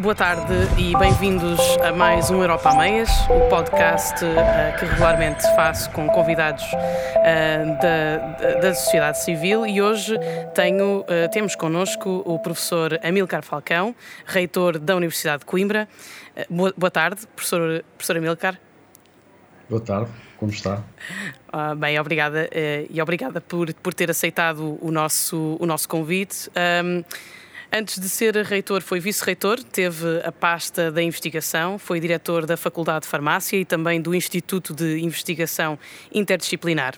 Boa tarde e bem-vindos a mais um Europa a Meias, o podcast uh, que regularmente faço com convidados uh, da, da, sociedade civil e hoje tenho, uh, temos connosco o professor Amilcar Falcão, reitor da Universidade de Coimbra. Boa, boa, tarde, professor, professor Amilcar. Boa tarde, como está? bem, obrigada e obrigada por, por ter aceitado o nosso, o nosso convite. Um, Antes de ser reitor, foi vice-reitor, teve a pasta da investigação, foi diretor da Faculdade de Farmácia e também do Instituto de Investigação Interdisciplinar.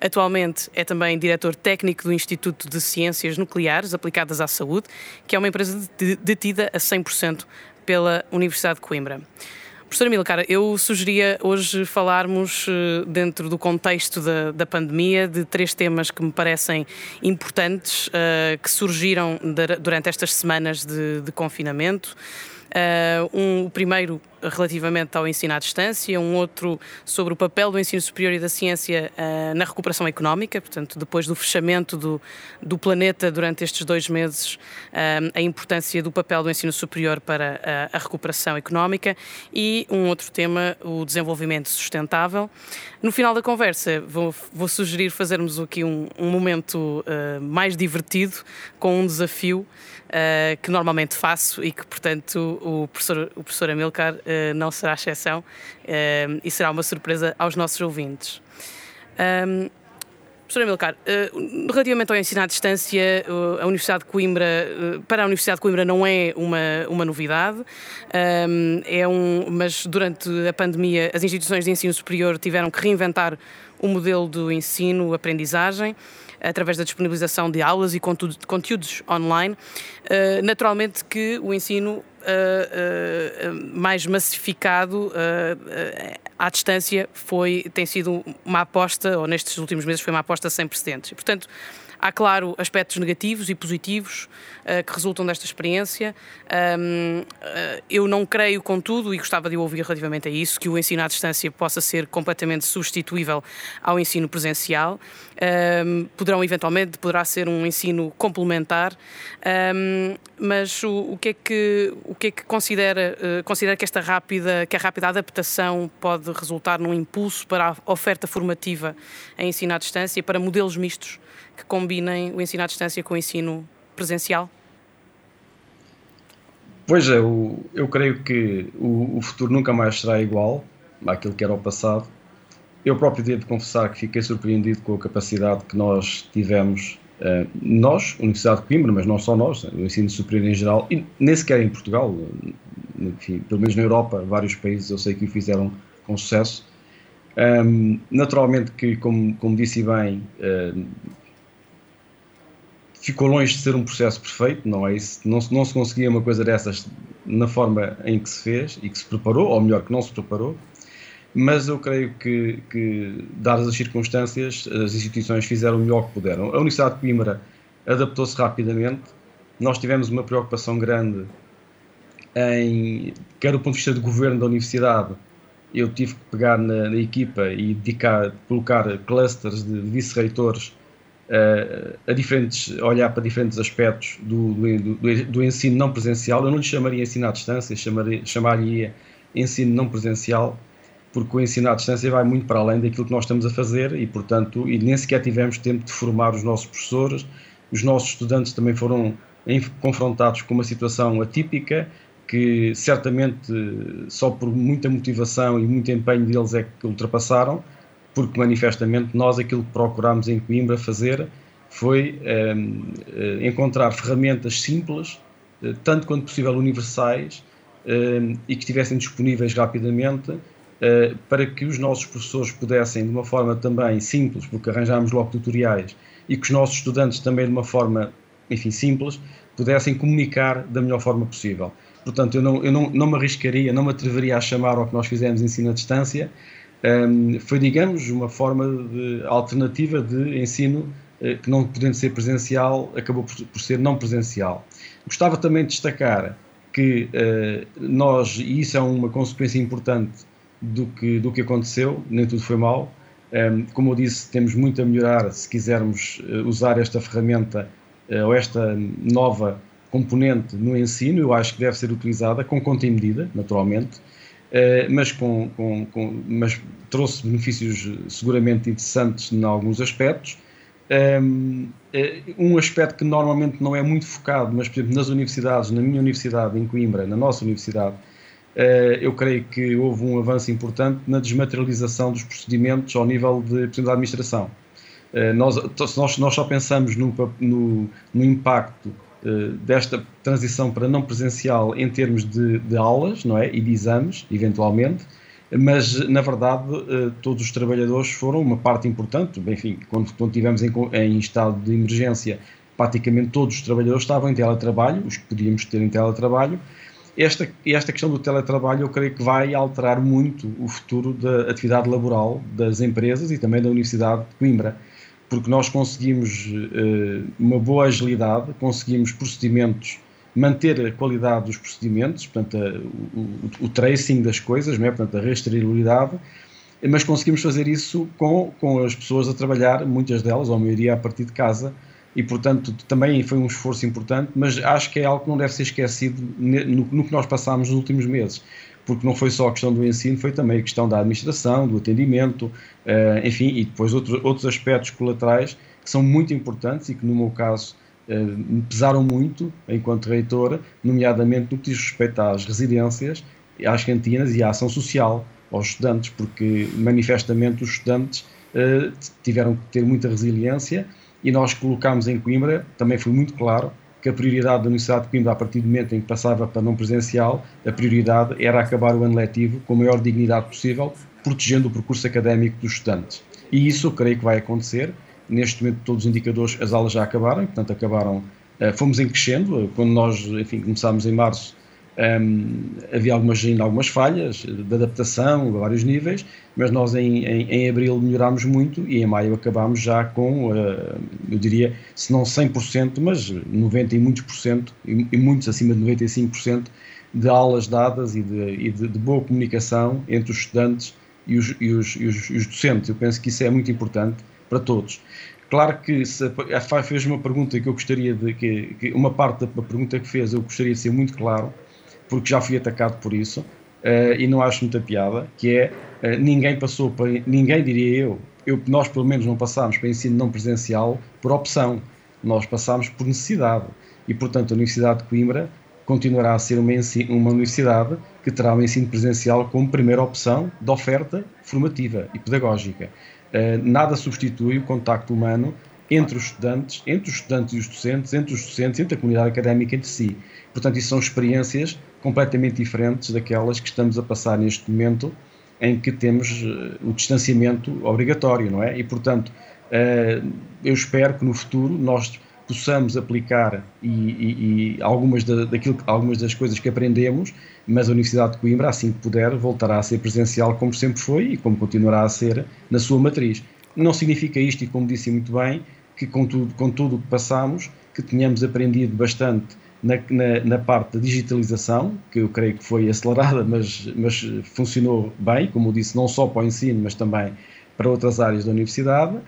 Atualmente é também diretor técnico do Instituto de Ciências Nucleares Aplicadas à Saúde, que é uma empresa detida a 100% pela Universidade de Coimbra. Professora Milcar, eu sugeria hoje falarmos, eh, dentro do contexto da, da pandemia, de três temas que me parecem importantes, uh, que surgiram de, durante estas semanas de, de confinamento. Uh, um, o primeiro relativamente ao ensino à distância, um outro sobre o papel do ensino superior e da ciência uh, na recuperação económica, portanto, depois do fechamento do, do planeta durante estes dois meses, uh, a importância do papel do ensino superior para a, a recuperação económica, e um outro tema, o desenvolvimento sustentável. No final da conversa, vou, vou sugerir fazermos aqui um, um momento mais divertido, com um desafio uh, que normalmente faço e que, portanto, o professor, o professor Amilcar uh, não será exceção uh, e será uma surpresa aos nossos ouvintes. Um, Professor Amilcar, relativamente ao ensino à distância, a Universidade de Coimbra, para a Universidade de Coimbra não é uma, uma novidade, é um, mas durante a pandemia as instituições de ensino superior tiveram que reinventar o modelo do ensino, aprendizagem, através da disponibilização de aulas e conteúdos online. Eh, naturalmente que o ensino Uh, uh, mais massificado à distância foi, tem sido uma aposta, ou nestes últimos meses foi uma aposta sem precedentes. Portanto, Há, claro, aspectos negativos e positivos uh, que resultam desta experiência. Um, uh, eh, eu não creio, contudo, e gostava de ouvir relativamente a isso, que o ensino à distância possa ser completamente substituível ao ensino presencial. Um, poderão, eventualmente, poderá ser um ensino complementar, um, mas o, o, que é que, o que é que considera, uh, considera que esta rápida, que a rápida adaptação pode resultar num impulso para a oferta formativa em ensino à distância, para modelos mistos que combinem o ensino à distância com o ensino presencial? Pois é, eu, eu creio que o, o, futuro nunca mais será igual àquilo que era o passado. Eu próprio devo confessar que fiquei surpreendido com a capacidade que nós tivemos, nós, Universidade de Coimbra, mas não só nós, o ensino superior em geral, e nem sequer em Portugal, enfim, pelo menos na Europa, vários países eu sei que o fizeram com sucesso. Um, naturalmente que, como, como disse bem, uh, ficou longe de ser um processo perfeito, não é isso? Não, não se conseguia uma coisa dessas na forma em que se fez e que se preparou, ou melhor, que não se preparou, mas eu creio que, que dadas as circunstâncias, as instituições fizeram o melhor que puderam. A Universidade de Coimbra adaptou-se rapidamente, nós tivemos uma preocupação grande em, quer do ponto de vista do governo da universidade, eu tive que pegar na, na equipa e dedicar, colocar clusters de vice-reitores uh, a diferentes, olhar para diferentes aspectos do, do, do, do, ensino não presencial. Eu não lhe chamaria ensino à distância, chamaria, chamaria ensino não presencial, porque o ensino à distância vai muito para além daquilo que nós estamos a fazer e, portanto, e nem sequer tivemos tempo de formar os nossos professores. Os nossos estudantes também foram confrontados com uma situação atípica que certamente só por muita motivação e muito empenho deles é que ultrapassaram porque manifestamente nós aquilo que procurámos em Coimbra fazer foi um, eh, encontrar ferramentas simples, eh, tanto quanto possível universais, um, e que estivessem disponíveis rapidamente para que os nossos professores pudessem, de uma forma também simples, porque arranjámos logo tutoriais, e que os nossos estudantes também de uma forma, enfim, simples, pudessem comunicar da melhor forma possível. Portanto, eu não, eu não, não me arriscaria, não me atreveria a chamar ao que nós fizemos ensino à distância, um, foi, digamos, uma forma de, alternativa de ensino uh, que, não podendo ser presencial, acabou por, por, ser não presencial. Gostava também de destacar que uh, nós, e isso é uma consequência importante do que, do que aconteceu, nem tudo foi mal. Como eu disse, temos muito a melhorar se quisermos uh, usar esta ferramenta ou esta nova componente no ensino, eu acho que deve ser utilizada com conta e medida, naturalmente, uh, mas, com, com, com, mas trouxe benefícios seguramente interessantes em alguns aspectos. Um aspecto que normalmente não é muito focado, mas por exemplo nas universidades, na minha universidade em Coimbra, na nossa universidade, eu creio que houve um avanço importante na desmaterialização dos procedimentos ao nível de, da administração. Nós, nós, nós só pensamos no, no, no impacto desta transição para não presencial em termos de, de, aulas não é? e de exames, eventualmente, mas na verdade todos os trabalhadores foram uma parte importante. Enfim, quando, quando estivemos em, em estado de emergência, praticamente todos os trabalhadores estavam em teletrabalho, os que podíamos ter em teletrabalho, esta, esta questão do teletrabalho eu creio que vai alterar muito o futuro da atividade laboral das empresas e também da Universidade de Coimbra, porque nós conseguimos uh, uma boa agilidade, conseguimos procedimentos, manter a qualidade dos procedimentos, portanto, a, o, o, tracing das coisas, não é? portanto, a rastreabilidade, mas conseguimos fazer isso com, com as pessoas a trabalhar, muitas delas, ou a maioria, a partir de casa, e, portanto, também foi um esforço importante, mas acho que é algo que não deve ser esquecido no, no que nós passámos nos últimos meses, porque não foi só a questão do ensino, foi também a questão da administração, do atendimento, uh, enfim, e depois outros, outros aspectos colaterais que são muito importantes e que, no meu caso, uh, pesaram muito enquanto reitora, nomeadamente no que diz respeito às residências, às cantinas e à ação social aos estudantes, porque manifestamente os estudantes uh, tiveram que ter muita resiliência e nós colocámos em Coimbra, também foi muito claro, que a prioridade da Universidade de Coimbra, a partir do momento em que passava para não presencial, a prioridade era acabar o ano letivo com a maior dignidade possível, protegendo o percurso académico dos estudantes. E isso eu creio que vai acontecer. Neste momento, todos os indicadores, as aulas já acabaram, portanto, acabaram. Eh, fomos em crescendo, quando nós, enfim, começámos em março, um, havia algumas, ainda algumas falhas de adaptação a vários níveis, mas nós em, em, em abril melhorámos muito e em maio acabámos já com, uh, eu diria, se não 100%, mas 90% e muitos por cento, e, muitos acima de 95% de aulas dadas e, de, e de, de, boa comunicação entre os estudantes e os, e, os, os, os, docentes. Eu penso que isso é muito importante para todos. Claro que se a FAI fez uma pergunta que eu gostaria de. Que, que uma parte da pergunta que fez eu gostaria de ser muito claro porque já fui atacado por isso uh, e não acho muita piada, que é uh, ninguém passou para, ninguém diria eu, eu, nós pelo menos não passámos para ensino não presencial por opção, nós passámos por necessidade e portanto a Universidade de Coimbra continuará a ser uma, uma universidade que terá o ensino presencial como primeira opção de oferta formativa e pedagógica. Uh, nada substitui o contacto humano entre os estudantes, entre os estudantes e os docentes, entre os docentes, entre a comunidade académica entre si. Portanto, isso são experiências completamente diferentes daquelas que estamos a passar neste momento em que temos uh, o distanciamento obrigatório, não é? E, portanto, uh, eu espero que no futuro nós possamos aplicar e, e, e algumas, da, daquilo, algumas das coisas que aprendemos, mas a Universidade de Coimbra, assim que puder, voltará a ser presencial como sempre foi e como continuará a ser na sua matriz. Não significa isto, e como disse muito bem, que com tudo, com tudo o que passamos, que tenhamos aprendido bastante na, na, na, parte da digitalização, que eu creio que foi acelerada, mas, mas funcionou bem, como eu disse, não só para o ensino, mas também para outras áreas da universidade,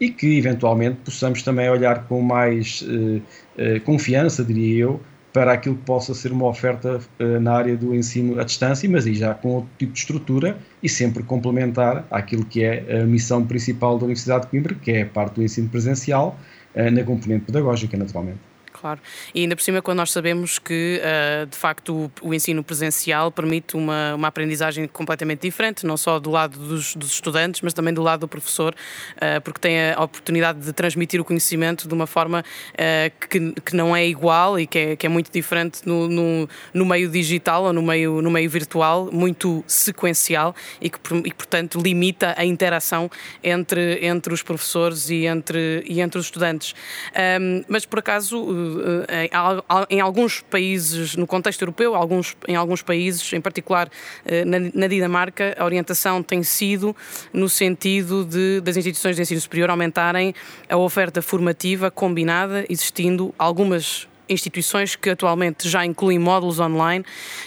e que eventualmente possamos também olhar com mais eh, eh, confiança, diria eu, para aquilo que possa ser uma oferta eh, na área do ensino à distância, mas aí já com outro tipo de estrutura e sempre complementar aquilo que é a missão principal da Universidade de Coimbra, que é a parte do ensino presencial, eh, na componente pedagógica, naturalmente. Claro. E ainda por cima, quando nós sabemos que, uh, de facto, o, o, ensino presencial permite uma, uma aprendizagem completamente diferente, não só do lado dos, dos estudantes, mas também do lado do professor, uh, porque tem a oportunidade de transmitir o conhecimento de uma forma uh, que, que não é igual e que é, que é muito diferente no, no, no, meio digital ou no meio, no meio virtual, muito sequencial e que, e, portanto, limita a interação entre, entre os professores e entre, e entre os estudantes. Um, mas, por acaso, em, alguns países, no contexto europeu, alguns, em alguns países, em particular eh, na, Dinamarca, a orientação tem sido no sentido de, das instituições de ensino superior aumentarem a oferta formativa combinada, existindo algumas instituições que atualmente já incluem módulos online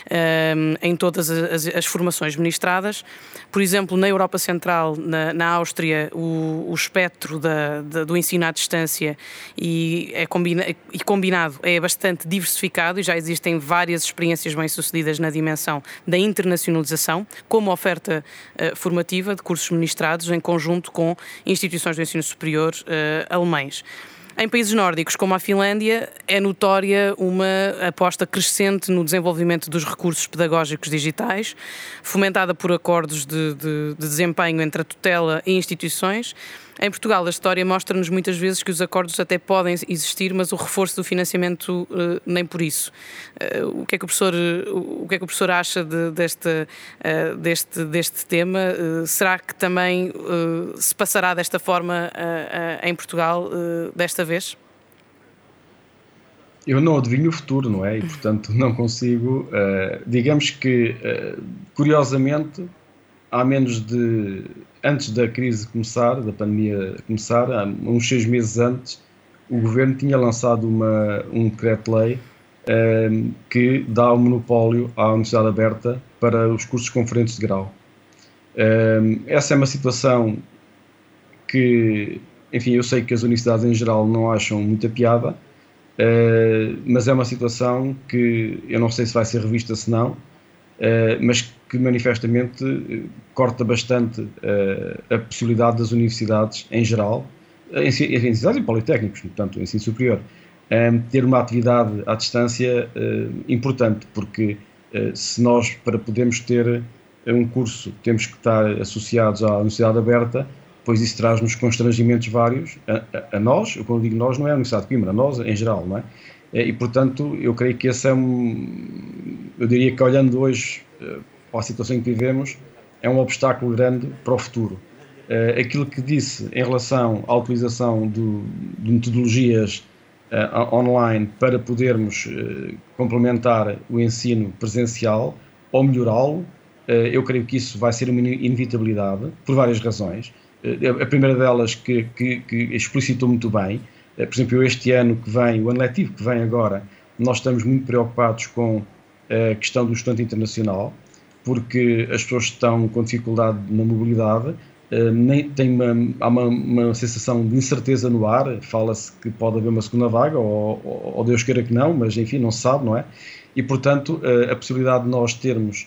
um, em todas as, as, formações ministradas. Por exemplo, na Europa Central, na, na Áustria, o, o espectro da, da, do ensino à distância e, é combina, e combinado é bastante diversificado e já existem várias experiências bem-sucedidas na dimensão da internacionalização, como oferta uh, formativa de cursos ministrados em conjunto com instituições do ensino superior uh, alemães. Em países nórdicos, como a Finlândia, é notória uma aposta crescente no desenvolvimento dos recursos pedagógicos digitais, fomentada por acordos de, de, de desempenho entre a tutela e instituições em Portugal, a história mostra-nos muitas vezes que os acordos até podem existir, mas o reforço do financiamento uh, nem por isso. Uh, o, que é que o, professor, uh, o que é que o professor acha de, deste, deste, deste tema? será que também se passará desta forma em Portugal desta vez? Eu não adivinho o futuro, não é? E, portanto, não consigo. digamos que, curiosamente, há menos de antes da crise começar, da pandemia começar, uns seis meses antes, o governo tinha lançado uma, um decreto-lei um, ehm, que dá o um monopólio à Universidade Aberta para os cursos conferentes de grau. Um, ehm, essa é uma situação que, enfim, eu sei que as universidades em geral não acham muita piada, uh, mas é uma situação que eu não sei se vai ser revista se não, mas que manifestamente eh, corta bastante uh, a possibilidade das universidades em geral, em, universidades e politécnicos, portanto, ensino superior, ter uma atividade à distância importante, porque se nós, para podermos ter um curso, temos que estar associados à Universidade Aberta, pois isso traz-nos constrangimentos vários, a, a, a, nós, quando digo nós, não é a Universidade de Coimbra, a nós em geral, não é? E, portanto, eu creio que esse é um. Eu diria que olhando hoje ou a situação em que vivemos, é um obstáculo grande para o futuro. Uh, aquilo que disse em relação à utilização do, de metodologias uh, online para podermos complementar o ensino presencial ou melhorá-lo, eu creio que isso vai ser uma inevitabilidade, por várias razões. a primeira delas que, que, que explicitou muito bem, por exemplo, este ano que vem, o ano letivo que vem agora, nós estamos muito preocupados com a questão do estudante internacional, porque as pessoas estão com dificuldade na mobilidade, uh, nem, tem uma, há uma, uma, sensação de incerteza no ar, fala-se que pode haver uma segunda vaga, ou, ou, ou, Deus queira que não, mas enfim, não se sabe, não é? E portanto, a possibilidade de nós termos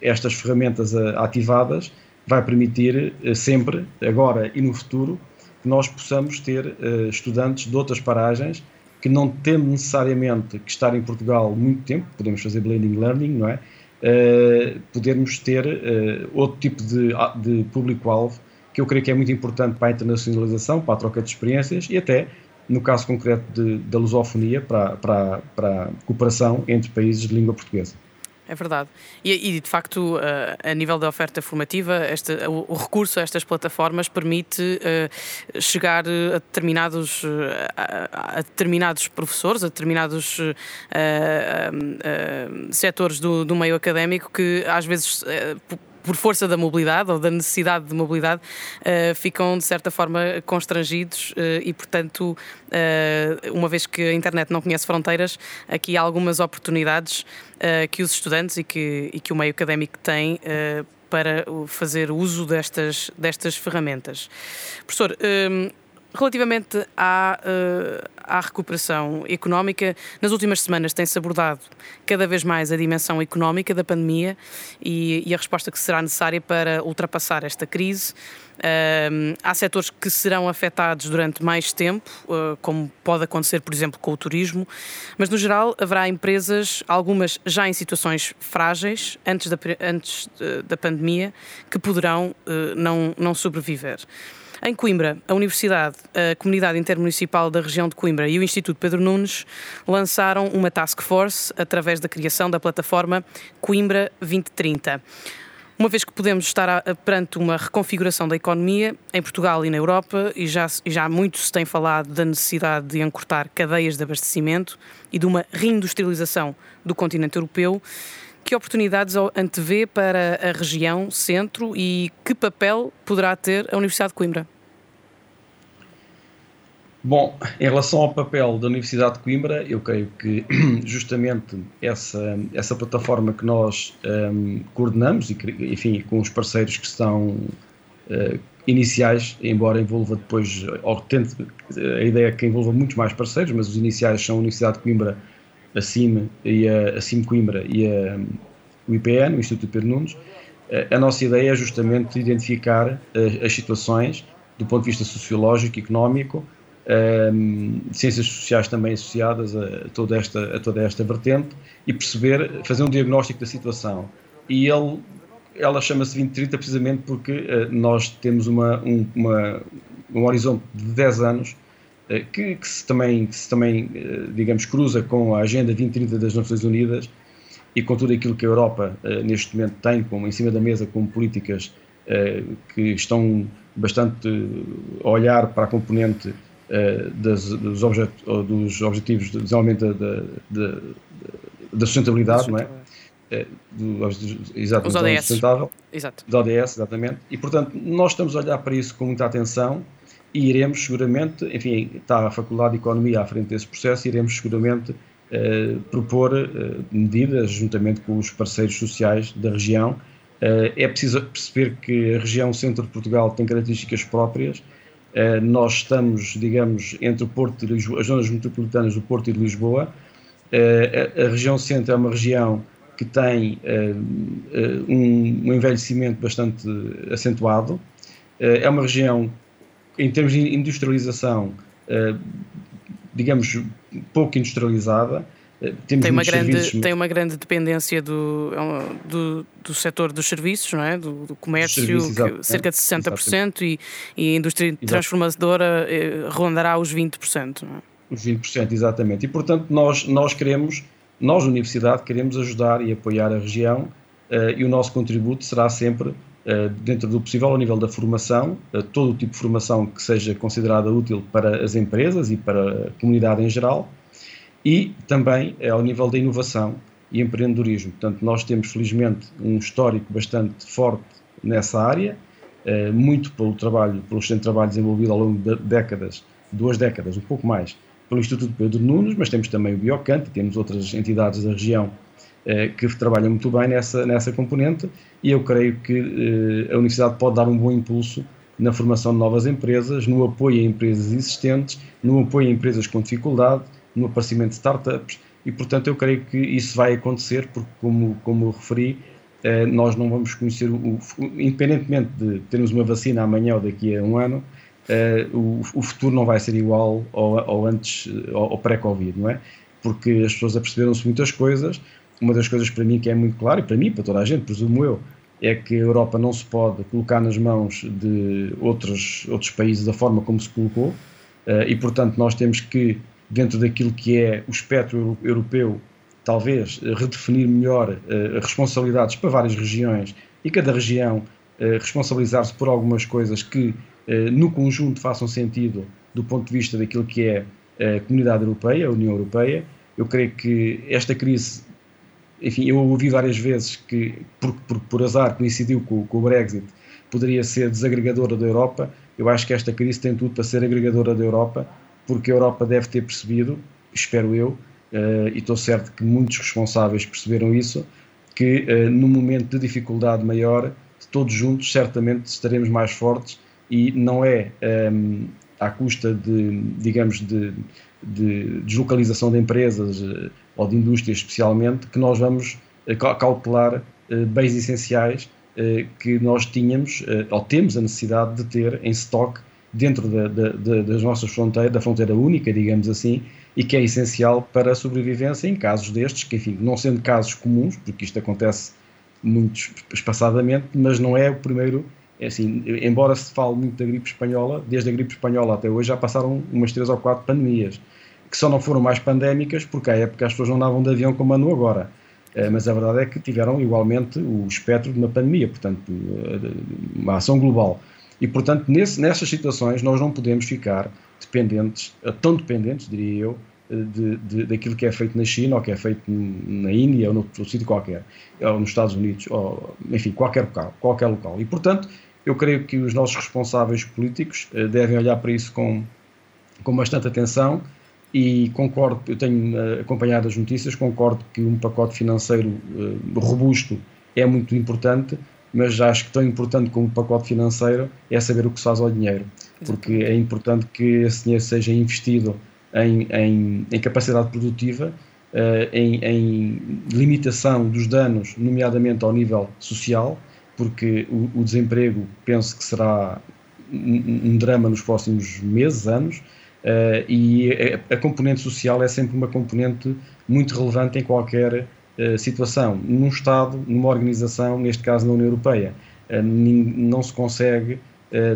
estas ferramentas ativadas vai permitir sempre, agora e no futuro, que nós possamos ter estudantes de outras paragens que não tendo necessariamente que estar em Portugal muito tempo, podemos fazer blending learning, não é? uh, podermos ter uh, outro tipo de, de público-alvo que eu creio que é muito importante para a internacionalização, para a troca de experiências e até, no caso concreto de, da lusofonia, para, para, para a cooperação entre países de língua portuguesa. É verdade. E, e, de facto, a nível da oferta formativa, este, o, o, recurso a estas plataformas permite uh, chegar a determinados, a, a, determinados professores, a determinados uh, uh, setores do, do meio académico que às vezes por força da mobilidade ou da necessidade de mobilidade, uh, ficam de certa forma constrangidos uh, e, portanto, uh, uma vez que a internet não conhece fronteiras, aqui há algumas oportunidades que os estudantes e que, e que o meio académico tem para fazer uso destas, destas ferramentas. Professor, Relativamente à, uh, à recuperação económica, nas últimas semanas tem-se abordado cada vez mais a dimensão económica da pandemia e, e a resposta que será necessária para ultrapassar esta crise. Uh, há setores que serão afetados durante mais tempo, uh, como pode acontecer, por exemplo, com o turismo, mas no geral haverá empresas, algumas já em situações frágeis antes da, antes da pandemia, que poderão não, não sobreviver. Em Coimbra, a Universidade, a Comunidade Intermunicipal da região de Coimbra e o Instituto Pedro Nunes lançaram uma task force através da criação da plataforma Coimbra 2030. Uma vez que podemos estar perante uma reconfiguração da economia em Portugal e na Europa, e já, e já muito se tem falado da necessidade de encurtar cadeias de abastecimento e de uma reindustrialização do continente europeu, que oportunidades antevê para a região centro e que papel poderá ter a Universidade de Coimbra? Bom, em relação ao papel da Universidade de Coimbra, eu creio que justamente essa, essa plataforma que nós um, coordenamos, e, enfim, com os parceiros que estão uh, iniciais, embora envolva depois, ou tente, a ideia é que envolva muitos mais parceiros, mas os iniciais são a Universidade de Coimbra, a CIM, e a, a Coimbra e a, o IPN, o Instituto Pedro Nunes. A nossa ideia é justamente identificar as situações do ponto de vista sociológico, económico, um, ciências sociais também associadas a toda, esta, a toda esta vertente e perceber, fazer um diagnóstico da situação. E ele, ela chama-se 2030 precisamente porque uh, nós temos uma, um, uma, um horizonte de 10 anos uh, que, que, se também, que se também uh, digamos, cruza com a Agenda 2030 das Nações Unidas e com tudo aquilo que a Europa neste momento tem como, em cima da mesa como políticas que estão bastante a olhar para a componente das, dos, objet, dos, objetivos de desenvolvimento da, da, da sustentabilidade, não é? Uh, do, exatamente, ODS. sustentável, Exato. ODS, exatamente, e portanto nós estamos a olhar para isso com muita atenção e iremos seguramente, enfim, está a Faculdade de Economia à frente desse processo, iremos seguramente uh, propor uh, medidas juntamente com os parceiros sociais da região. Uh, é preciso perceber que a região centro de Portugal tem características próprias eh, nós estamos, digamos, entre o Porto e Lisboa, as zonas metropolitanas do Porto e de Lisboa. Eh, a, região centro é uma região que tem eh, um, envelhecimento bastante acentuado. é uma região, em termos de industrialização, digamos, pouco industrializada eh, temos tem uma, grande, serviços, tem uma grande dependência do, é do, do setor dos serviços, não é? do, do comércio, serviços, cerca de 60%, e, e a indústria Exato. transformadora eh, rondará os 20%. Não é? Os 20%, exatamente. E portanto, nós, nós queremos, nós, Universidade, queremos ajudar e apoiar a região uh, e o nosso contributo será sempre, uh, dentro do possível, ao nível da formação, uh, todo o tipo de formação que seja considerada útil para as empresas e para a comunidade em geral e também é ao nível da inovação e empreendedorismo. Portanto, nós temos felizmente um histórico bastante forte nessa área, eh, muito pelo trabalho, pelo excelente trabalho desenvolvido ao longo de décadas, duas décadas, um pouco mais, pelo Instituto Pedro Nunes, mas temos também o Biocante, temos outras entidades da região eh, que trabalham muito bem nessa, nessa componente e eu creio que eh, a Universidade pode dar um bom impulso na formação de novas empresas, no apoio a empresas existentes, no apoio a empresas com dificuldade, no aparecimento de startups e, portanto, eu creio que isso vai acontecer porque, como, como referi, eh, nós não vamos conhecer, o, independentemente de termos uma vacina amanhã ou daqui a um ano, eh, o, o, futuro não vai ser igual ao, ao antes, ao, ao pré-Covid, não é? Porque as pessoas aperceberam-se muitas coisas. Uma das coisas para mim que é muito claro, e para mim, para toda a gente, presumo eu, é que a Europa não se pode colocar nas mãos de outros, outros países da forma como se colocou, eh, e portanto nós temos que dentro daquilo que é o espectro europeu, talvez eh, redefinir melhor uh, responsabilidades para várias regiões e cada região uh, responsabilizar-se por algumas coisas que no conjunto façam sentido do ponto de vista daquilo que é a comunidade europeia, a União Europeia. Eu creio que esta crise, enfim, eu ouvi várias vezes que, por, por, por azar, coincidiu com, com o Brexit, poderia ser desagregadora da Europa. Eu acho que esta crise tem tudo para ser agregadora da Europa porque a Europa deve ter percebido, espero eu, uh, e estou certo que muitos responsáveis perceberam isso, que uh, num momento de dificuldade maior, todos juntos certamente estaremos mais fortes e não é um, ehm, à custa de, digamos, de, de deslocalização de empresas uh, ou de indústrias especialmente, que nós vamos cautelar bens essenciais que nós tínhamos ou temos a necessidade de ter em estoque dentro da, da, das nossas fronteiras, da fronteira única, digamos assim, e que é essencial para a sobrevivência em casos destes, que enfim, não sendo casos comuns, porque isto acontece muito espaçadamente, mas não é o primeiro, é assim, embora se fale muito da gripe espanhola, desde a gripe espanhola até hoje já passaram umas três ou quatro pandemias, que só não foram mais pandémicas porque à época as pessoas não andavam de avião como andam agora. Eh, mas a verdade é que tiveram igualmente o espectro de uma pandemia, portanto, eh, uma ação global. E, portanto, nesse, nessas situações nós não podemos ficar dependentes, eh, tão dependentes, diria eu, eh, de, de, daquilo que é feito na China ou que é feito na Índia ou noutro sítio qualquer, ou nos Estados Unidos, ou, enfim, qualquer local, qualquer local. E, portanto, eu creio que os nossos responsáveis políticos eh, devem olhar para isso com, com bastante atenção e concordo, eu tenho acompanhado as notícias, concordo que um pacote financeiro robusto é muito importante, mas acho que tão importante como o pacote financeiro é saber o que se faz ao dinheiro, porque é importante que esse dinheiro seja investido em, em, em capacidade produtiva, uh, em, em, limitação dos danos, nomeadamente ao nível social, porque o, o desemprego penso que será um, um drama nos próximos meses, anos, Uh, e a, a, componente social é sempre uma componente muito relevante em qualquer situação. Num Estado, numa organização, neste caso na União Europeia, uh, não se consegue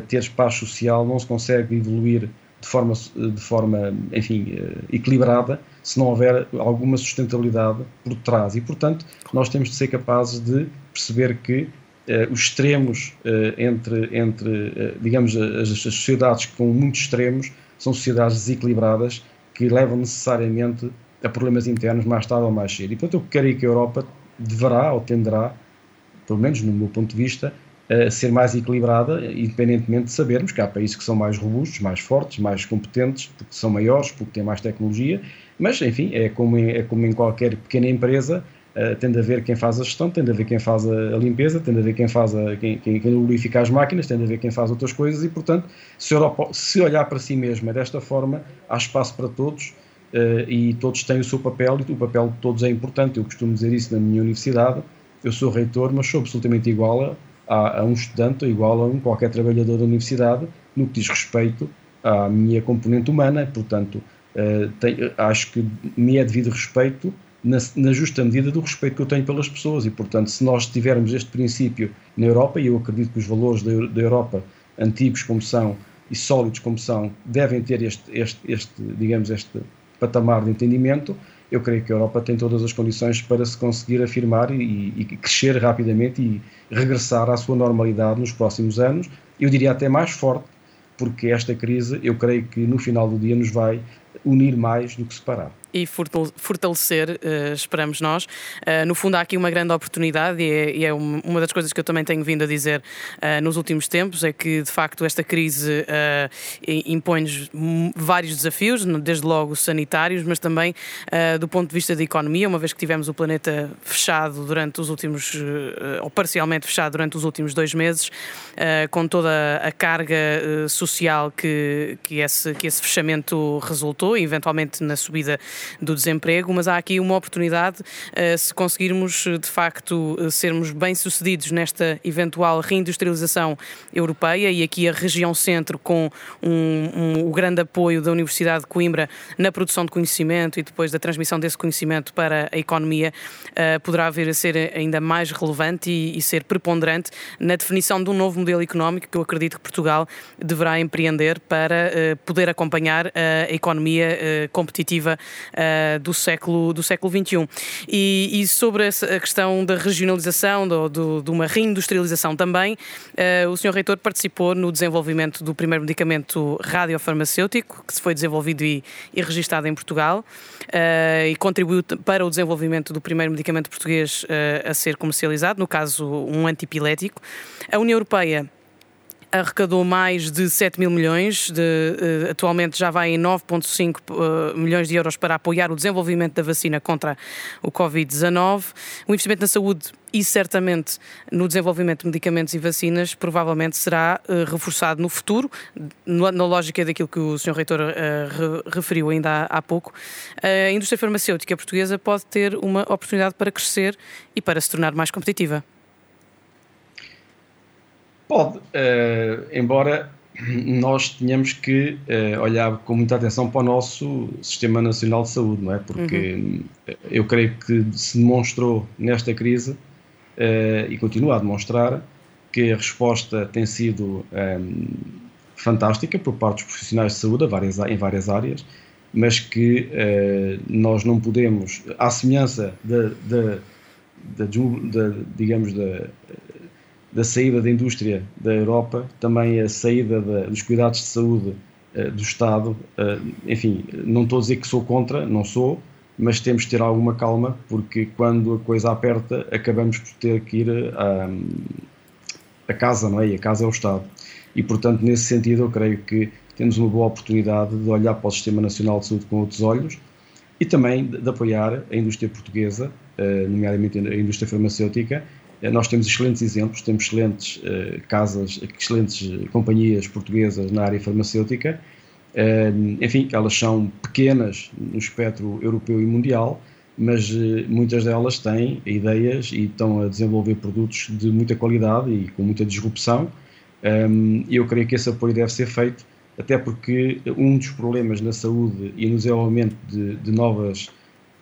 ter espaço social, não se consegue evoluir de forma, de forma enfim, equilibrada se não houver alguma sustentabilidade por trás. E, portanto, nós temos de ser capazes de perceber que os extremos entre, entre digamos, as, as sociedades com muitos extremos são sociedades desequilibradas que levam necessariamente a problemas internos mais tarde ou mais cedo. E, portanto, eu creio que a Europa deverá ou tenderá, pelo menos no meu ponto de vista, a ser mais equilibrada, independentemente de sabermos que há países que são mais robustos, mais fortes, mais competentes, porque são maiores, porque têm mais tecnologia, mas, enfim, é como em, é como em qualquer pequena empresa, Uh, tem de haver quem faz a gestão, tem de haver quem faz a, limpeza, tem de haver quem faz a, quem, quem, quem lubrifica as máquinas, tem de haver quem faz outras coisas. E, portanto, se, Europa, se olhar para si mesma desta forma, há espaço para todos e todos têm o seu papel e o papel de todos é importante. Eu costumo dizer isso na minha universidade. Eu sou reitor, mas sou absolutamente igual a, a um estudante, igual a um qualquer trabalhador da universidade no que diz respeito à minha componente humana. Portanto, tem, acho que me é devido respeito na, na, justa medida do respeito que eu tenho pelas pessoas e, portanto, se nós tivermos este princípio na Europa, e eu acredito que os valores da, da Europa, antigos como são e sólidos como são, devem ter este, este, este, digamos, este patamar de entendimento, eu creio que a Europa tem todas as condições para se conseguir afirmar e, e crescer rapidamente e regressar à sua normalidade nos próximos anos, eu diria até mais forte, porque esta crise, eu creio que no final do dia nos vai unir mais do que separar e fortalecer, uh, esperamos nós. Uh, no fundo, há aqui uma grande oportunidade e é, é, uma das coisas que eu também tenho vindo a dizer uh, nos últimos tempos: é que de facto esta crise impõe-nos vários desafios, desde logo sanitários, mas também do ponto de vista da economia, uma vez que tivemos o planeta fechado durante os últimos, ou parcialmente fechado durante os últimos dois meses, com toda a carga social que, que, esse, que esse fechamento resultou, e eventualmente na subida do desemprego, mas há aqui uma oportunidade uh, se conseguirmos de facto eh, sermos bem-sucedidos nesta eventual reindustrialização europeia e aqui a região centro com um, um, o grande apoio da Universidade de Coimbra na produção de conhecimento e depois da transmissão desse conhecimento para a economia poderá vir a ser ainda mais relevante e, e, ser preponderante na definição de um novo modelo económico que eu acredito que Portugal deverá empreender para poder acompanhar a economia competitiva uh, do, século, do século XXI. E, e sobre a questão da regionalização, do, do, de uma reindustrialização também, uh, o Sr. Reitor participou no desenvolvimento do primeiro medicamento radiofarmacêutico, que se foi desenvolvido e, e registado em Portugal, uh, e contribuiu para o desenvolvimento do primeiro medicamento português a ser comercializado, no caso, um antipilético. A União Europeia arrecadou mais de 7 mil milhões, de, uh, atualmente já vai em 9,5 uh, milhões de euros para apoiar o desenvolvimento da vacina contra o Covid-19. O investimento na saúde e certamente no desenvolvimento de medicamentos e vacinas provavelmente será uh, reforçado no futuro, na, na, lógica daquilo que o Sr. Reitor re, referiu ainda há, há pouco. A indústria farmacêutica portuguesa pode ter uma oportunidade para crescer e para se tornar mais competitiva. Pode, uh, embora nós tenhamos que uh, olhar com muita atenção para o nosso Sistema Nacional de Saúde, não é? Porque uhum. eu creio que se demonstrou nesta crise uh, e continua a demonstrar que a resposta tem sido um, fantástica por parte dos profissionais de saúde várias, em várias áreas, mas que uh, nós não podemos, à semelhança da, da, da, da digamos, da da saída da indústria da Europa, também a saída da, dos cuidados de saúde uh, do Estado. Uh, enfim, não estou a dizer que sou contra, não sou, mas temos de ter alguma calma, porque quando a coisa aperta, acabamos por ter que ir a, a casa, não é? E a casa é o Estado. E, portanto, nesse sentido, eu creio que temos uma boa oportunidade de olhar para o Sistema Nacional de Saúde com outros olhos e também de, de apoiar a indústria portuguesa, nomeadamente a indústria farmacêutica. Uh, nós temos excelentes exemplos, temos excelentes uh, casas, excelentes companhias portuguesas na área farmacêutica. enfim, elas são pequenas no espectro europeu e mundial, mas muitas delas têm ideias e estão a desenvolver produtos de muita qualidade e com muita disrupção. E eu creio que esse apoio deve ser feito até porque um dos problemas na saúde e no desenvolvimento de, de novas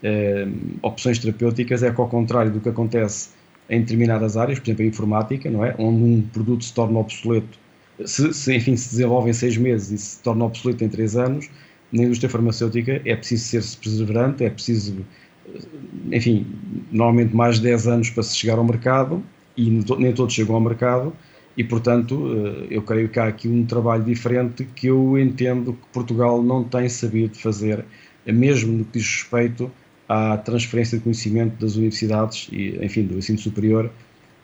eh, opções terapêuticas é que, ao contrário do que acontece em determinadas áreas, por exemplo, a informática, não é? onde um produto se torna obsoleto, se, se, enfim, se desenvolve em seis meses e se torna obsoleto em três anos, na indústria farmacêutica é preciso ser-se perseverante, é preciso, enfim, normalmente mais de 10 anos para se chegar ao mercado e nem todos chegam ao mercado e, portanto, eh, eu creio que há aqui um trabalho diferente que eu entendo que Portugal não tem sabido fazer, mesmo no que diz respeito à transferência de conhecimento das universidades e, enfim, do ensino superior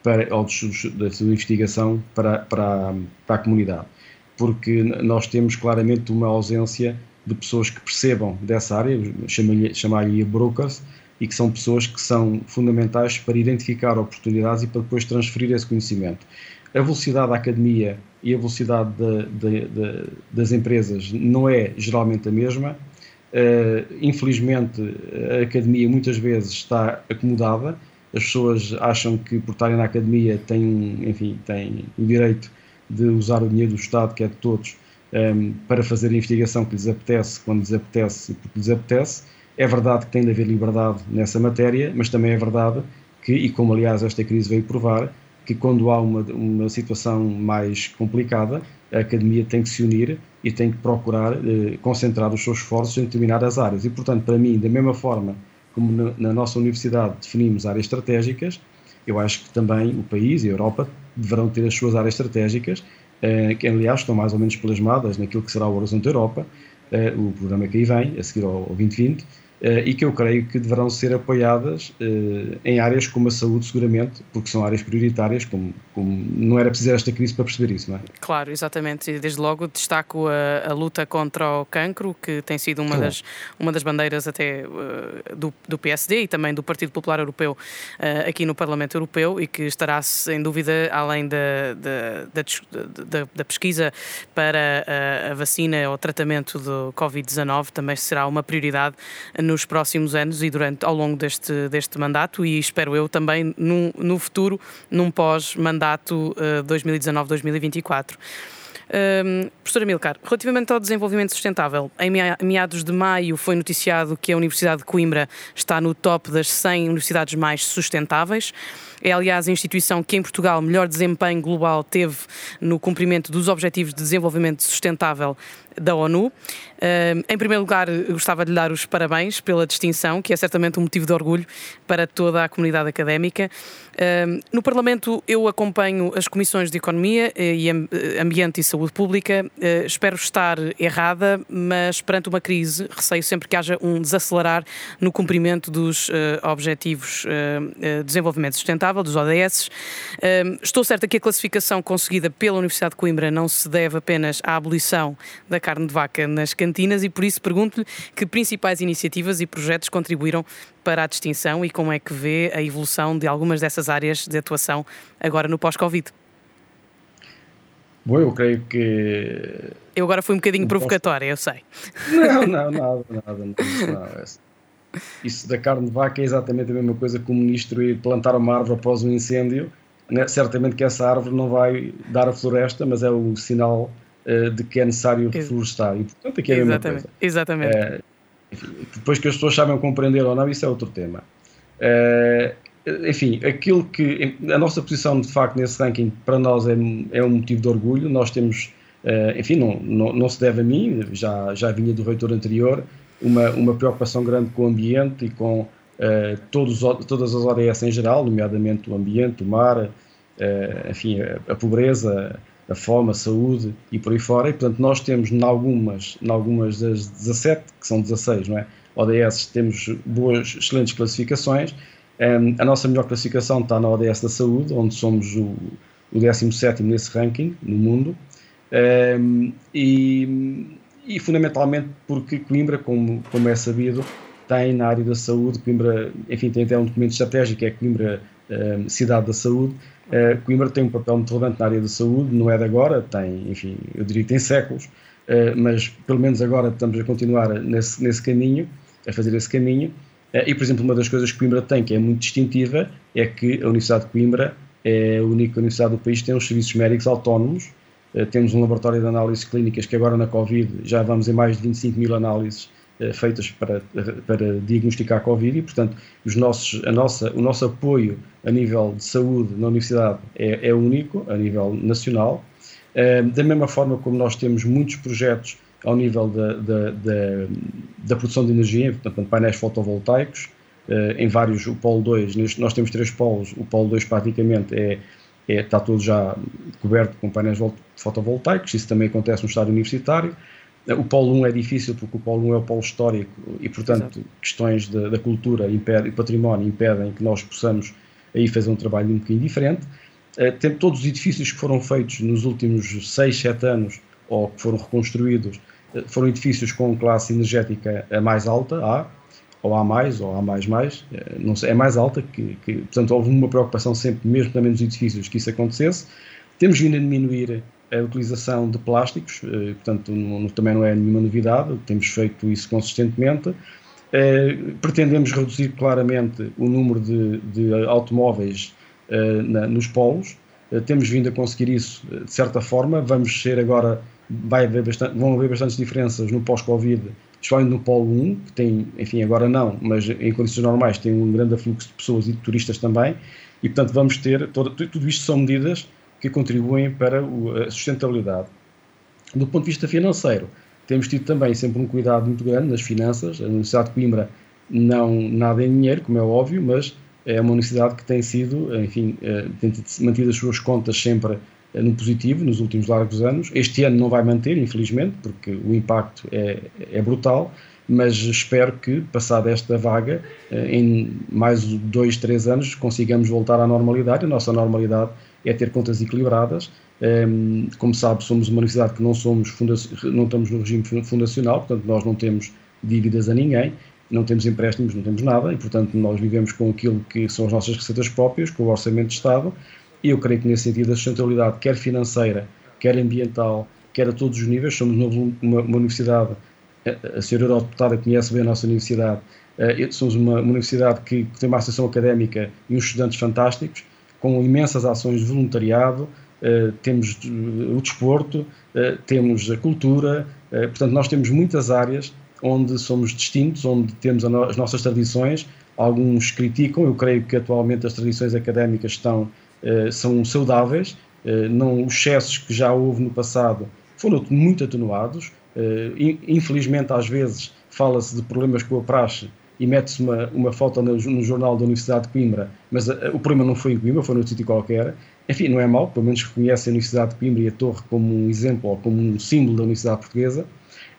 para, ou dos, da sua investigação para, para, para a comunidade. Porque nós temos claramente uma ausência de pessoas que percebam dessa área, chamar-lhe brokers, e que são pessoas que são fundamentais para identificar oportunidades e para depois transferir esse conhecimento a velocidade da academia e a velocidade de, de, de, das empresas não é geralmente a mesma. Uh, infelizmente, a academia muitas vezes está acomodada. As pessoas acham que por estarem na academia têm, enfim, têm o direito de usar o dinheiro do Estado, que é de todos, um, ehm, para fazer a investigação que lhes apetece, quando lhes apetece e porque lhes apetece. É verdade que tem de haver liberdade nessa matéria, mas também é verdade que, e como aliás esta crise veio provar, que quando há uma, uma situação mais complicada, a academia tem que se unir e tem que procurar eh, concentrar os seus esforços em determinadas áreas. E, portanto, para mim, da mesma forma como na, na nossa universidade definimos áreas estratégicas, eu acho que também o país e a Europa deverão ter as suas áreas estratégicas, eh, que aliás estão mais ou menos plasmadas naquilo que será o Horizonte Europa, eh, o programa que aí vem, a seguir ao, ao 2020, eh, e que eu creio que deverão ser apoiadas eh, em áreas como a saúde, seguramente, porque são áreas prioritárias, como, como não era preciso esta crise para perceber isso, não é? Claro, exatamente. E desde logo destaco a, a luta contra o cancro, que tem sido uma, claro. das, uma das bandeiras até uh, do, do PSD e também do Partido Popular Europeu uh, aqui no Parlamento Europeu e que estará, sem dúvida, além da, da, da, da, pesquisa para a, a vacina ou tratamento do Covid-19, também será uma prioridade nos próximos anos e durante ao longo deste, deste mandato e espero eu também no, no futuro, num pós-mandato uh, 2019-2024. Um, professora Milcar, relativamente ao desenvolvimento sustentável, em meados de maio foi noticiado que a Universidade de Coimbra está no top das 100 universidades mais sustentáveis. É, aliás, a instituição que em Portugal melhor desempenho global teve no cumprimento dos Objetivos de Desenvolvimento Sustentável da ONU. Em primeiro lugar, gostava de lhe dar os parabéns pela distinção, que é certamente um motivo de orgulho para toda a comunidade académica. No Parlamento, eu acompanho as comissões de Economia eh, e eh, Ambiente e Saúde Pública. Eh, espero estar errada, mas perante uma crise, receio sempre que haja um desacelerar no cumprimento dos Objetivos de Desenvolvimento Sustentável, dos ODS. Estou certa que a classificação conseguida pela Universidade de Coimbra não se deve apenas à abolição da carne de vaca nas cantinas e por isso pergunto-lhe que principais iniciativas e projetos contribuíram para a distinção e como é que vê a evolução de algumas dessas áreas de atuação agora no pós-Covid. Bom, eu creio que. Eu agora fui um bocadinho provocatória, eu sei. Não, não, nada, nada. Não, não, isso da carne de vaca é exatamente a mesma coisa que o ministro ir plantar uma árvore após um incêndio. Né? Certamente que essa árvore não vai dar a floresta, mas é o sinal uh, de que é necessário reflorestar. E, portanto, aqui é a mesma coisa. Exatamente. Uh, enfim, depois que as pessoas sabem compreender ou não, isso é outro tema. Uh, enfim, aquilo que. A nossa posição, de facto, nesse ranking, para nós é, é um motivo de orgulho. Nós temos. enfim, não, não, não se deve a mim, já, já vinha do reitor anterior, uma, uma preocupação grande com o ambiente e com uh, todos, todas as ODS em geral, nomeadamente o ambiente, o mar, uh, enfim, a, a, pobreza, a fome, a saúde e por aí fora. E, portanto, nós temos, em algumas, em algumas das 17, que são 16, não é? ODS, temos boas, excelentes classificações. Um, a nossa melhor classificação está na ODS da saúde, onde somos o, o 17 nesse ranking no mundo. Um, e, e, fundamentalmente porque Coimbra, como, como é sabido, tem na área da saúde, Coimbra, enfim, tem até um documento estratégico, é Coimbra um, Cidade da Saúde. Uh, Coimbra tem um papel muito relevante na área da saúde, não é de agora, tem, enfim, eu diria que tem séculos, uh, mas pelo menos agora estamos a continuar nesse, nesse caminho, a fazer esse caminho. Uh, e, por exemplo, uma das coisas que Coimbra tem, que é muito distintiva, é que a Universidade de Coimbra é a única universidade do país que tem os serviços médicos autónomos. Temos um laboratório de análises clínicas que agora na Covid já vamos em mais de 25 mil análises feitas para, para diagnosticar Covid e, portanto, os nossos, a nossa, o nosso apoio a nível de saúde na universidade é, é único, a nível nacional. da mesma forma como nós temos muitos projetos ao nível da, da, da, da produção de energia, portanto, painéis fotovoltaicos, em vários, o polo 2, neste, nós temos três polos, o polo 2 praticamente é, é, está todo já coberto com painéis fotovoltaicos, isso também acontece no estado universitário. O polo 1 é difícil porque o polo 1 é o polo histórico e, portanto, Exato. questões da cultura impede, e património impedem que nós possamos aí fazer um trabalho um bocadinho diferente. Uh, tem todos os edifícios que foram feitos nos últimos 6, 7 anos ou que foram reconstruídos foram edifícios com classe energética a mais alta, A, ou A+, ou A++, eh, não sei, é mais alta, que, que, portanto houve uma preocupação sempre, mesmo também nos edifícios, que isso acontecesse. Temos vindo a diminuir a utilização de plásticos, eh, portanto não, também não é nenhuma novidade, temos feito isso consistentemente. Eh, pretendemos reduzir claramente o número de, de automóveis na, nos polos, temos vindo a conseguir isso de certa forma, vamos ser agora vai haver bastante, vão haver bastantes diferenças no pós-Covid, especialmente no Polo 1, que tem, enfim, agora não, mas em condições normais tem um grande afluxo de pessoas e de turistas também, e portanto vamos ter, todo, tudo isto são medidas que contribuem para a sustentabilidade. Do ponto de vista financeiro, temos tido também sempre um cuidado muito grande nas finanças, a Universidade de Coimbra não nada em dinheiro, como é óbvio, mas é uma universidade que tem sido, enfim, eh, tem mantido as suas contas sempre no positivo nos últimos largos anos. Este ano não vai manter, infelizmente, porque o impacto é, é brutal, mas espero que, passada esta vaga, eh, em mais dois, três anos, consigamos voltar à normalidade. A nossa normalidade é ter contas equilibradas. Ehm, como sabe, somos uma universidade que não, somos não estamos no regime fundacional, portanto, nós não temos dívidas a ninguém, não temos empréstimos, não temos nada, e, portanto, nós vivemos com aquilo que são as nossas receitas próprias, com o Orçamento de Estado, e eu creio que nesse sentido a sustentabilidade, quer financeira, quer ambiental, quer a todos os níveis, somos uma, uma, universidade, a, senhora eurodeputada conhece bem a nossa universidade, uh, somos uma, uma universidade que, que, tem uma associação académica e uns estudantes fantásticos, com imensas ações de voluntariado, uh, temos o desporto, temos a cultura, portanto nós temos muitas áreas onde somos distintos, onde temos as nossas tradições, alguns criticam, eu creio que atualmente as tradições académicas estão eh, são saudáveis, uh, não os excessos que já houve no passado foram muito atenuados. Uh, infelizmente, às vezes, fala-se de problemas com a praxe e mete-se uma, uma foto no, no, jornal da Universidade de Coimbra, mas o problema não foi em Coimbra, foi num sítio qualquer. Enfim, não é mau, pelo menos reconhece a Universidade de Coimbra e a Torre como um exemplo ou como um símbolo da Universidade Portuguesa,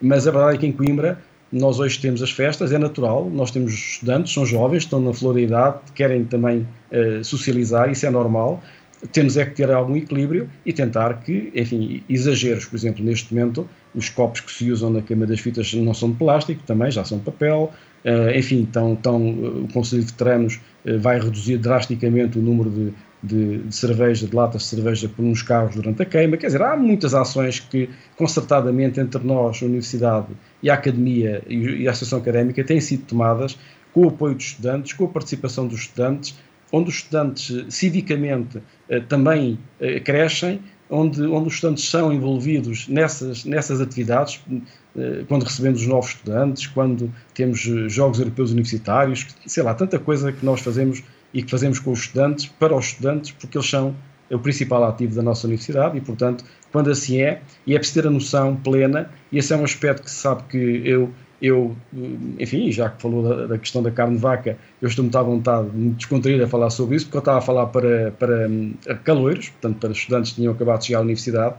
mas a verdade é que em Coimbra nós hoje temos as festas, é natural, nós temos estudantes, são jovens, estão na flor da idade, querem também uh, socializar, isso é normal. Temos é que ter algum equilíbrio e tentar que, enfim, exageros, por exemplo, neste momento, os copos que se usam na queima das fitas não são de plástico, também já são de papel, uh, enfim, então, então uh, o Conselho de Veteranos vai reduzir drasticamente o número de, de, de, cerveja, de latas de cerveja por uns carros durante a queima. Quer dizer, há muitas ações que, concertadamente entre nós, a Universidade e a Academia e a Associação Académica, têm sido tomadas com o apoio dos estudantes, com a participação dos estudantes, onde os estudantes civicamente eh, também eh, crescem, onde, onde os estudantes são envolvidos nessas, nessas atividades, eh, quando recebemos os novos estudantes, quando temos Jogos Europeus Universitários, sei lá, tanta coisa que nós fazemos e que fazemos com os estudantes, para os estudantes, porque eles são o principal ativo da nossa universidade e, portanto, quando assim é, e é preciso ter a noção plena, e esse é um aspecto que se sabe que eu, eu enfim, já que falou da, da questão da carne de vaca, eu estou muito à vontade, muito descontraído a falar sobre isso, porque eu estava a falar para, para caloiros, portanto, para estudantes que tinham acabado de chegar à universidade,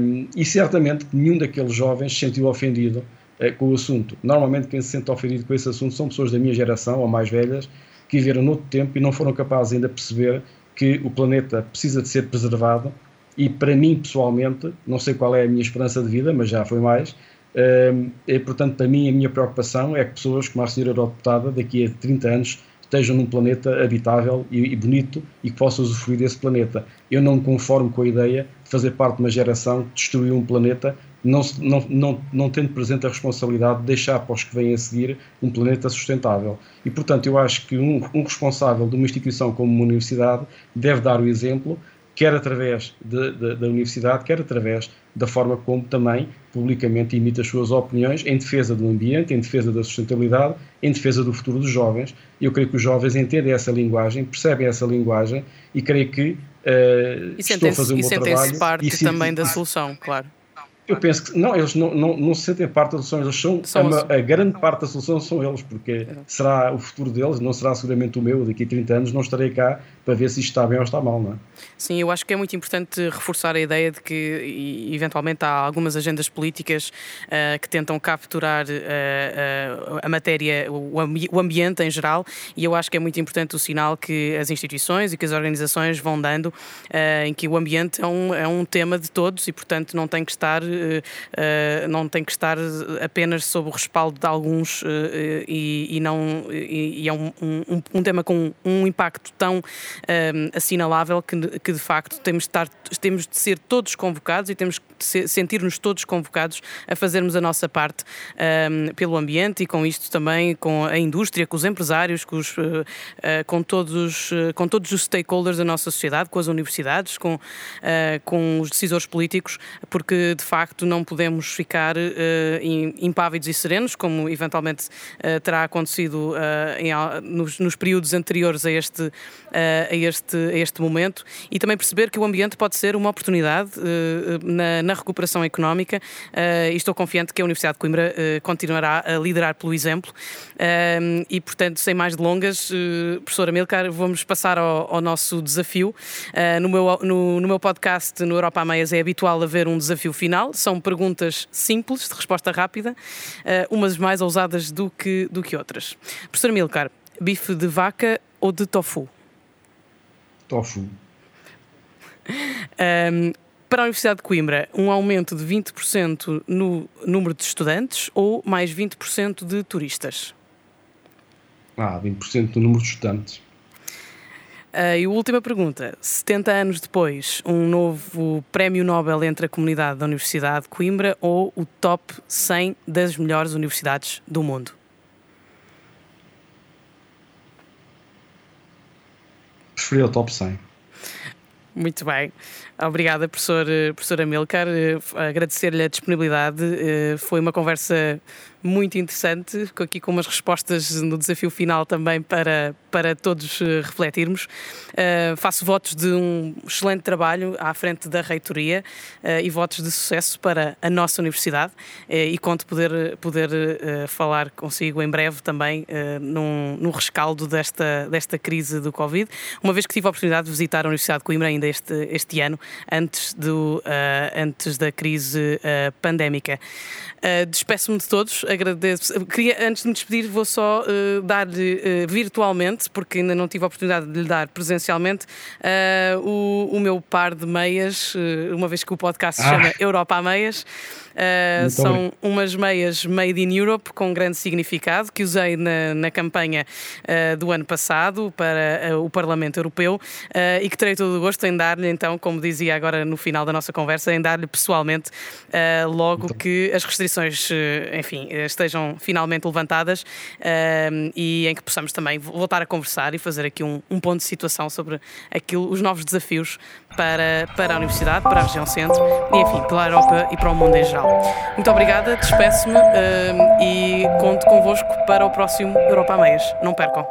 um, e certamente nenhum daqueles jovens se sentiu ofendido uh, com o assunto. Normalmente quem se sente ofendido com esse assunto são pessoas da minha geração ou mais velhas, que viveram noutro tempo e não foram capazes ainda de perceber que o planeta precisa de ser preservado E para mim, pessoalmente, não sei qual é a minha esperança de vida, mas já foi mais, e, portanto, para mim, a minha preocupação é que pessoas como a senhora eurodeputada, daqui a 30 anos, estejam num planeta habitável e, e, bonito e que possam usufruir desse planeta. Eu não me conformo com a ideia de fazer parte de uma geração que destruiu um planeta, não, não, não, não tendo presente a responsabilidade de deixar para os que vêm a seguir um planeta sustentável. E, portanto, eu acho que um, um responsável de uma instituição como uma universidade deve dar o exemplo quer através de, de, da universidade, quer através da forma como também publicamente emite as suas opiniões em defesa do ambiente, em defesa da sustentabilidade, em defesa do futuro dos jovens. Eu creio que os jovens entendem essa linguagem, percebem essa linguagem e creio que uh, e estou a fazer o meu trabalho. parte e também da solução, claro. Eu penso que não, eles não, não, não se sentem parte da solução, eles são, são a, a, grande parte da solução são eles, porque será o futuro deles, não será seguramente o meu, daqui a 30 anos não estarei cá para ver se isto está bem ou está mal, não é? Sim, eu acho que é muito importante reforçar a ideia de que, eventualmente, há algumas agendas políticas uh, que tentam capturar uh, uh, a matéria, o, ambi o, ambiente em geral, e eu acho que é muito importante o sinal que as instituições e que as organizações vão dando, em que o ambiente é um, é um tema de todos e, portanto, não tem que estar, não tem que estar apenas sob o respaldo de alguns e, e, não, e, e é um, um, um, tema com um impacto tão assinalável que, que, de facto temos de, estar, temos de ser todos convocados e temos de sentir-nos todos convocados a fazermos a nossa parte um, pelo ambiente e com isto também com a indústria, com os empresários, com, os, uh, uh, com, todos, uh, com todos os stakeholders da nossa sociedade, com as universidades, com, com os decisores políticos, porque de facto não podemos ficar impávidos e serenos, como eventualmente terá acontecido em, nos, nos, períodos anteriores a este, a, este, a este momento e também perceber que o ambiente pode ser uma oportunidade na, na recuperação económica e estou confiante que a Universidade de Coimbra continuará a liderar pelo exemplo e, portanto, sem mais delongas, professora Milcar, vamos passar ao, ao nosso desafio. No meu, no, no meu podcast, no Europa a Meias, é habitual haver um desafio final. São perguntas simples, de resposta rápida, umas mais ousadas do que, do que outras. Professora Milcar, bife de vaca ou de tofu? Tofu. Um, para a Universidade de Coimbra, um aumento de 20% no número de estudantes ou mais 20% de turistas? Ah, 20% do número de estudantes. Uh, e a última pergunta: 70 anos depois, um novo prémio Nobel entre a comunidade da Universidade de Coimbra ou o top 100 das melhores universidades do mundo? Preferi o top 100. Muito bem. Obrigada, professor, professora Milcar. Eh, agradecer-lhe a disponibilidade. Eh, foi uma conversa muito interessante, aqui com umas respostas no desafio final também para, para todos eh, refletirmos. Uh, faço votos de um excelente trabalho à frente da reitoria uh, e votos de sucesso para a nossa universidade uh, e conto poder, poder falar consigo em breve também num, num rescaldo desta, desta crise do Covid, uma vez que tive a oportunidade de visitar a Universidade de Coimbra ainda este, este ano, antes, do, antes da crise pandémica. Despeço-me de todos, agradeço. Queria, antes de me despedir, vou só uh, dar-lhe uh, virtualmente, porque ainda não tive a oportunidade de lhe dar presencialmente, uh, o, o, meu par de meias, uma vez que o podcast se chama ah. Europa a Meias. Uh, são bem. umas meias made in Europe com grande significado que usei na, na campanha uh, do ano passado para uh, o Parlamento Europeu e que terei todo o gosto em dar-lhe, então, como dizia agora no final da nossa conversa, em dar-lhe pessoalmente logo então. que as restrições, enfim, estejam finalmente levantadas e em que possamos também voltar a conversar e fazer aqui um, um ponto de situação sobre aquilo, os novos desafios para, para a Universidade, para a região centro e, enfim, pela Europa e para o mundo em geral. Muito obrigada, despeço-me uh, e conto convosco para o próximo Europa a Meias. Não percam.